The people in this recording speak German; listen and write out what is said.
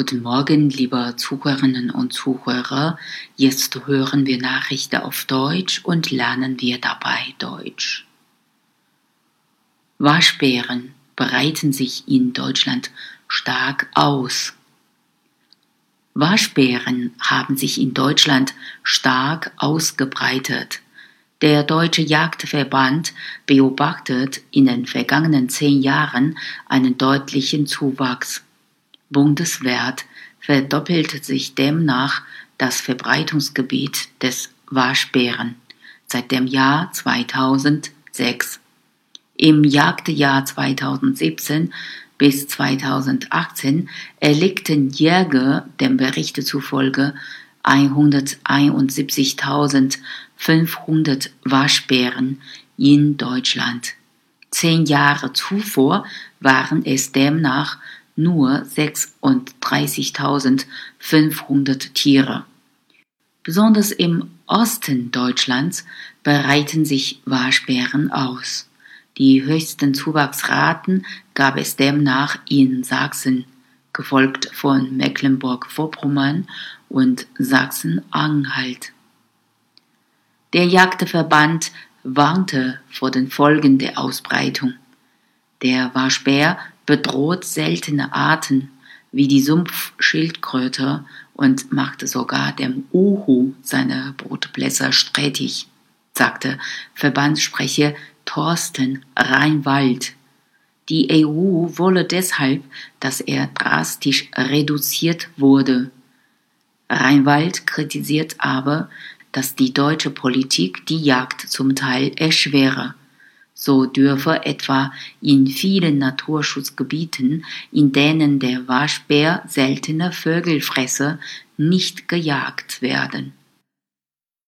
Guten Morgen, liebe Zuhörerinnen und Zuhörer. Jetzt hören wir Nachrichten auf Deutsch und lernen wir dabei Deutsch. Waschbären breiten sich in Deutschland stark aus. Waschbären haben sich in Deutschland stark ausgebreitet. Der Deutsche Jagdverband beobachtet in den vergangenen zehn Jahren einen deutlichen Zuwachs. Bundesweit verdoppelte sich demnach das Verbreitungsgebiet des Waschbären seit dem Jahr 2006. Im Jagdjahr 2017 bis 2018 erlegten Jäger dem Bericht zufolge 171.500 Waschbären in Deutschland. Zehn Jahre zuvor waren es demnach nur 36.500 Tiere. Besonders im Osten Deutschlands breiten sich Waschbären aus. Die höchsten Zuwachsraten gab es demnach in Sachsen, gefolgt von Mecklenburg-Vorpommern und Sachsen-Anhalt. Der Jagdverband warnte vor den Folgen der Ausbreitung. Der Waschbär bedroht seltene Arten wie die Sumpfschildkröte und machte sogar dem Uhu seine Brutplätze streitig, sagte Verbandssprecher Thorsten Reinwald. Die EU wolle deshalb, dass er drastisch reduziert wurde. Reinwald kritisiert aber, dass die deutsche Politik die Jagd zum Teil erschwere. So dürfe etwa in vielen Naturschutzgebieten, in denen der Waschbär seltene Vögel fresse, nicht gejagt werden.